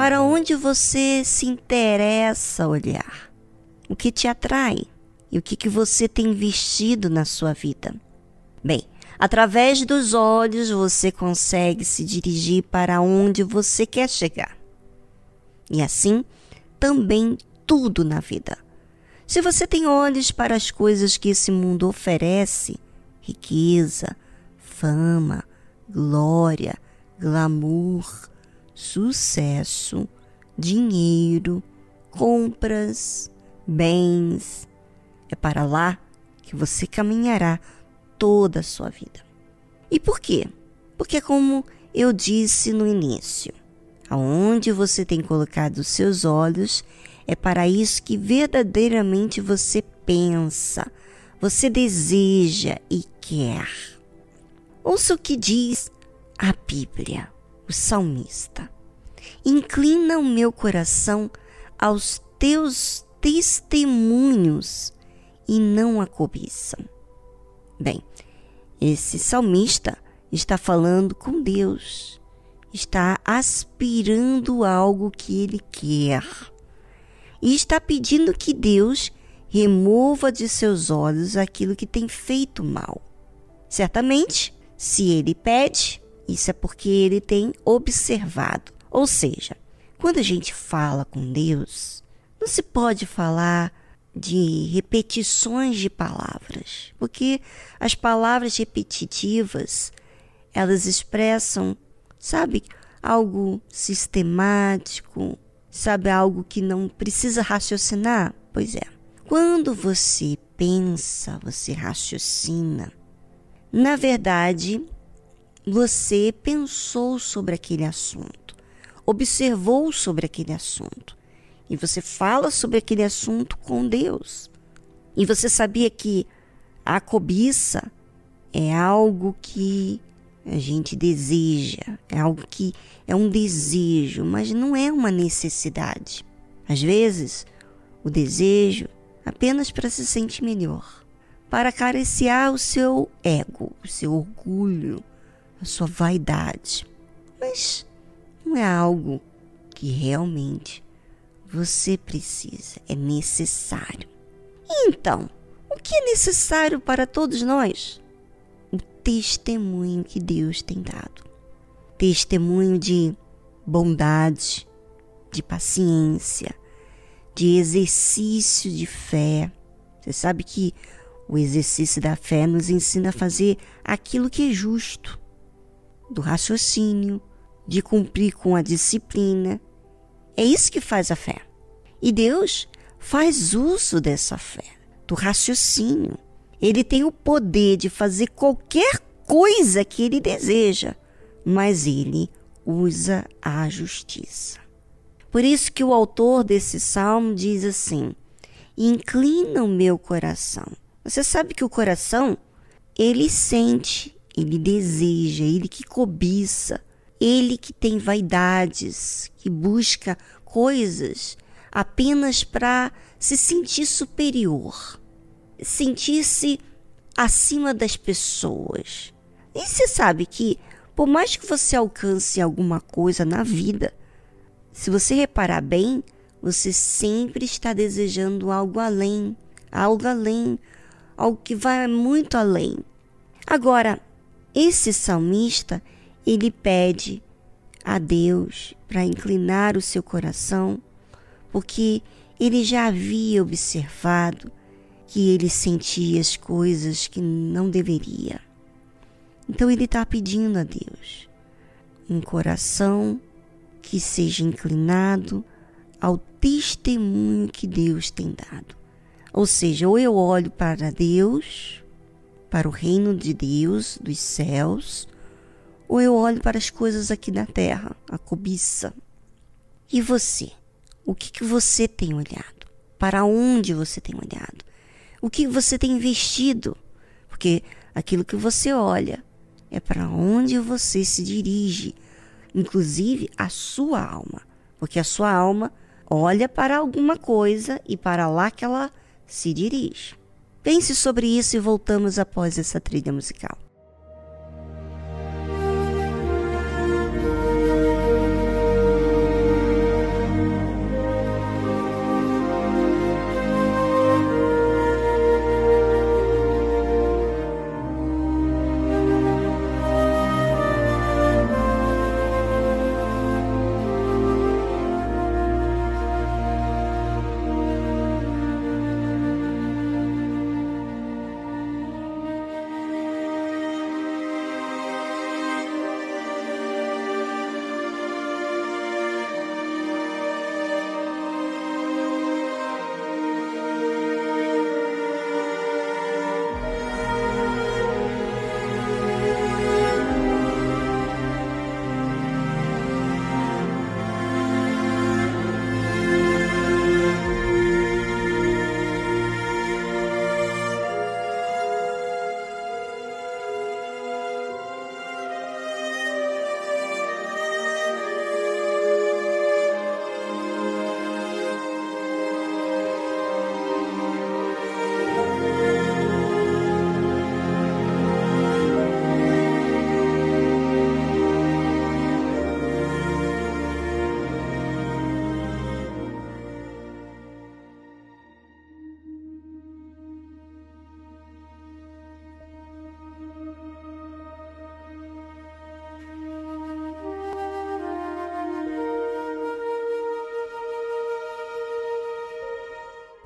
Para onde você se interessa olhar? O que te atrai? E o que, que você tem investido na sua vida? Bem, através dos olhos você consegue se dirigir para onde você quer chegar. E assim, também tudo na vida. Se você tem olhos para as coisas que esse mundo oferece, riqueza, fama, glória, glamour, sucesso, dinheiro, compras, bens, é para lá que você caminhará toda a sua vida. E por quê? Porque, como eu disse no início, aonde você tem colocado os seus olhos é para isso que verdadeiramente você pensa, você deseja e quer. Ouça o que diz a Bíblia, o salmista. Inclina o meu coração aos teus testemunhos e não a cobiça. Bem, esse salmista está falando com Deus, está aspirando algo que ele quer e está pedindo que Deus remova de seus olhos aquilo que tem feito mal. Certamente, se ele pede, isso é porque ele tem observado. Ou seja, quando a gente fala com Deus, não se pode falar de repetições de palavras, porque as palavras repetitivas, elas expressam, sabe, algo sistemático, Sabe algo que não precisa raciocinar? Pois é. Quando você pensa, você raciocina, na verdade, você pensou sobre aquele assunto, observou sobre aquele assunto, e você fala sobre aquele assunto com Deus. E você sabia que a cobiça é algo que a gente deseja, é algo que é um desejo, mas não é uma necessidade. Às vezes, o desejo apenas para se sentir melhor, para acariciar o seu ego, o seu orgulho, a sua vaidade. Mas não é algo que realmente você precisa, é necessário. Então, o que é necessário para todos nós? testemunho que Deus tem dado. Testemunho de bondade, de paciência, de exercício de fé. Você sabe que o exercício da fé nos ensina a fazer aquilo que é justo, do raciocínio, de cumprir com a disciplina. É isso que faz a fé. E Deus faz uso dessa fé, do raciocínio ele tem o poder de fazer qualquer coisa que ele deseja, mas ele usa a justiça. Por isso que o autor desse salmo diz assim: Inclina o meu coração. Você sabe que o coração, ele sente, ele deseja, ele que cobiça, ele que tem vaidades, que busca coisas apenas para se sentir superior sentir-se acima das pessoas. E você sabe que, por mais que você alcance alguma coisa na vida, se você reparar bem, você sempre está desejando algo além, algo além, algo que vai muito além. Agora, esse salmista, ele pede a Deus para inclinar o seu coração, porque ele já havia observado que ele sentia as coisas que não deveria. Então ele está pedindo a Deus um coração que seja inclinado ao testemunho que Deus tem dado. Ou seja, ou eu olho para Deus, para o reino de Deus, dos céus, ou eu olho para as coisas aqui da terra, a cobiça. E você? O que, que você tem olhado? Para onde você tem olhado? o que você tem investido, porque aquilo que você olha é para onde você se dirige, inclusive a sua alma, porque a sua alma olha para alguma coisa e para lá que ela se dirige. Pense sobre isso e voltamos após essa trilha musical.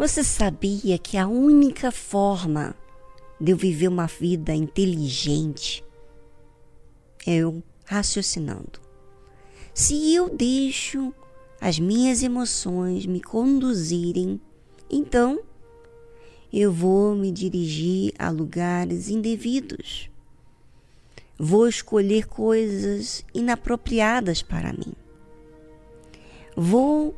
Você sabia que a única forma de eu viver uma vida inteligente é eu raciocinando? Se eu deixo as minhas emoções me conduzirem, então eu vou me dirigir a lugares indevidos. Vou escolher coisas inapropriadas para mim. Vou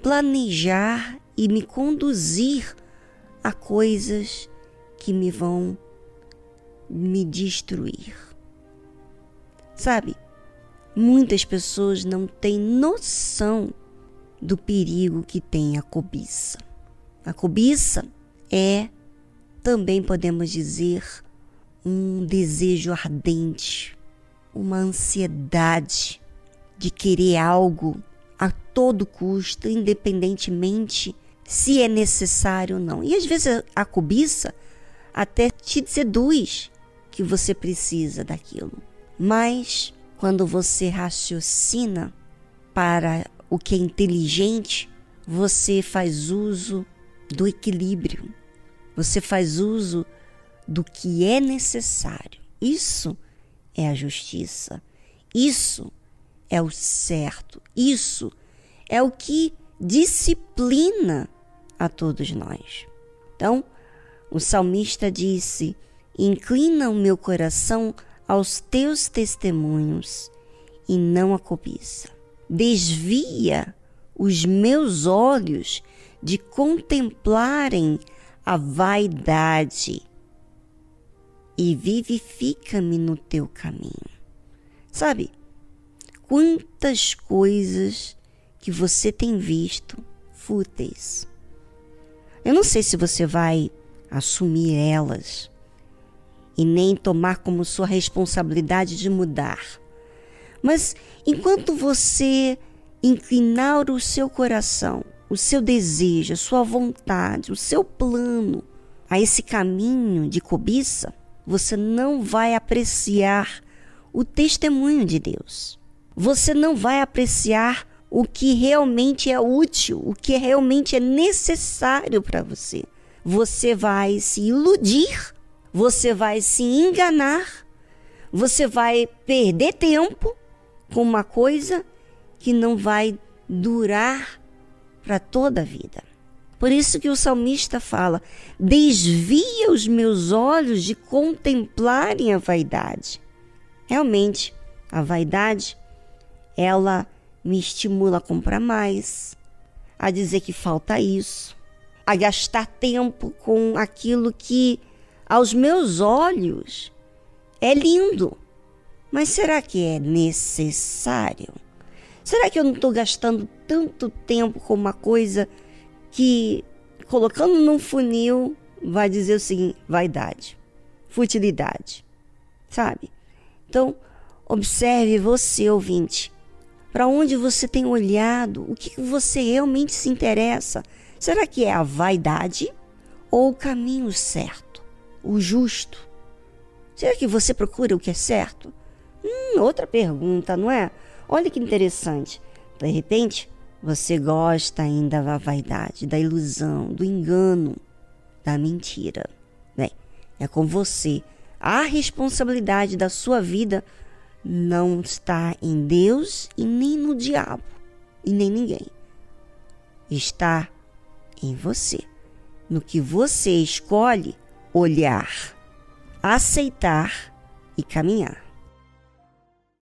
planejar e me conduzir a coisas que me vão me destruir. Sabe? Muitas pessoas não têm noção do perigo que tem a cobiça. A cobiça é, também podemos dizer, um desejo ardente, uma ansiedade de querer algo a todo custo, independentemente se é necessário ou não. E às vezes a cobiça até te seduz que você precisa daquilo. Mas quando você raciocina para o que é inteligente, você faz uso do equilíbrio. Você faz uso do que é necessário. Isso é a justiça. Isso é o certo. Isso é o que disciplina a todos nós. Então, o salmista disse: Inclina o meu coração aos teus testemunhos e não a cobiça. Desvia os meus olhos de contemplarem a vaidade e vivifica-me no teu caminho. Sabe, quantas coisas que você tem visto fúteis. Eu não sei se você vai assumir elas e nem tomar como sua responsabilidade de mudar. Mas enquanto você inclinar o seu coração, o seu desejo, a sua vontade, o seu plano a esse caminho de cobiça, você não vai apreciar o testemunho de Deus. Você não vai apreciar o que realmente é útil, o que realmente é necessário para você. Você vai se iludir você vai se enganar, você vai perder tempo com uma coisa que não vai durar para toda a vida. Por isso que o salmista fala: desvia os meus olhos de contemplarem a vaidade. Realmente, a vaidade, ela me estimula a comprar mais, a dizer que falta isso, a gastar tempo com aquilo que aos meus olhos é lindo, mas será que é necessário? Será que eu não estou gastando tanto tempo com uma coisa que, colocando num funil, vai dizer o seguinte: vaidade, futilidade, sabe? Então, observe você, ouvinte, para onde você tem olhado, o que você realmente se interessa. Será que é a vaidade ou o caminho certo? o justo? Será que você procura o que é certo? Hum, outra pergunta, não é? Olha que interessante. De repente, você gosta ainda da vaidade, da ilusão, do engano, da mentira. Bem, é com você. A responsabilidade da sua vida não está em Deus e nem no diabo e nem ninguém. Está em você. No que você escolhe olhar, aceitar e caminhar.